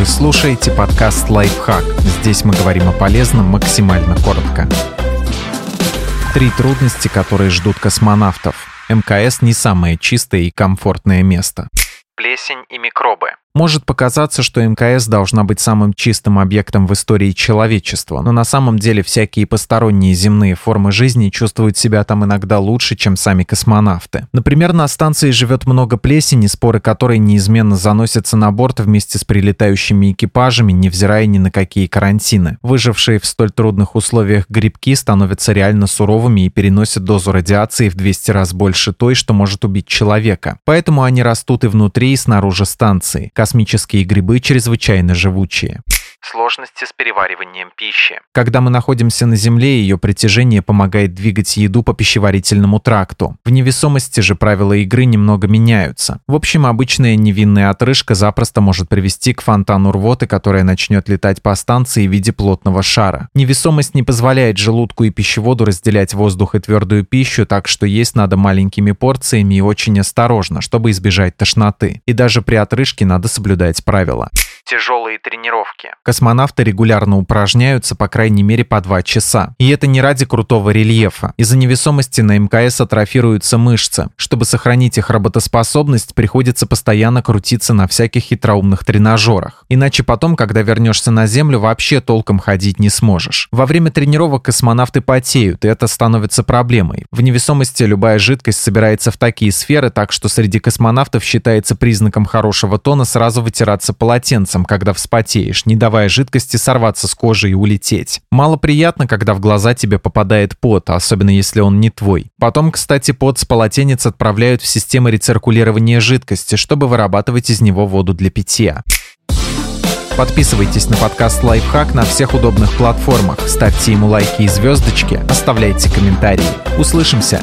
Вы слушаете подкаст «Лайфхак». Здесь мы говорим о полезном максимально коротко. Три трудности, которые ждут космонавтов. МКС не самое чистое и комфортное место. Плесень и микробы. Может показаться, что МКС должна быть самым чистым объектом в истории человечества, но на самом деле всякие посторонние земные формы жизни чувствуют себя там иногда лучше, чем сами космонавты. Например, на станции живет много плесени, споры которой неизменно заносятся на борт вместе с прилетающими экипажами, невзирая ни на какие карантины. Выжившие в столь трудных условиях грибки становятся реально суровыми и переносят дозу радиации в 200 раз больше той, что может убить человека. Поэтому они растут и внутри, и снаружи станции. Космические грибы чрезвычайно живучие. Сложности с перевариванием пищи. Когда мы находимся на Земле, ее притяжение помогает двигать еду по пищеварительному тракту. В невесомости же правила игры немного меняются. В общем, обычная невинная отрыжка запросто может привести к фонтану рвоты, которая начнет летать по станции в виде плотного шара. Невесомость не позволяет желудку и пищеводу разделять воздух и твердую пищу, так что есть надо маленькими порциями и очень осторожно, чтобы избежать тошноты. И даже при отрыжке надо соблюдать правила тяжелые тренировки. Космонавты регулярно упражняются по крайней мере по два часа. И это не ради крутого рельефа. Из-за невесомости на МКС атрофируются мышцы. Чтобы сохранить их работоспособность, приходится постоянно крутиться на всяких хитроумных тренажерах. Иначе потом, когда вернешься на Землю, вообще толком ходить не сможешь. Во время тренировок космонавты потеют, и это становится проблемой. В невесомости любая жидкость собирается в такие сферы, так что среди космонавтов считается признаком хорошего тона сразу вытираться полотенцем, носом, когда вспотеешь, не давая жидкости сорваться с кожи и улететь. Мало приятно, когда в глаза тебе попадает пот, особенно если он не твой. Потом, кстати, пот с полотенец отправляют в систему рециркулирования жидкости, чтобы вырабатывать из него воду для питья. Подписывайтесь на подкаст «Лайфхак» на всех удобных платформах, ставьте ему лайки и звездочки, оставляйте комментарии. Услышимся!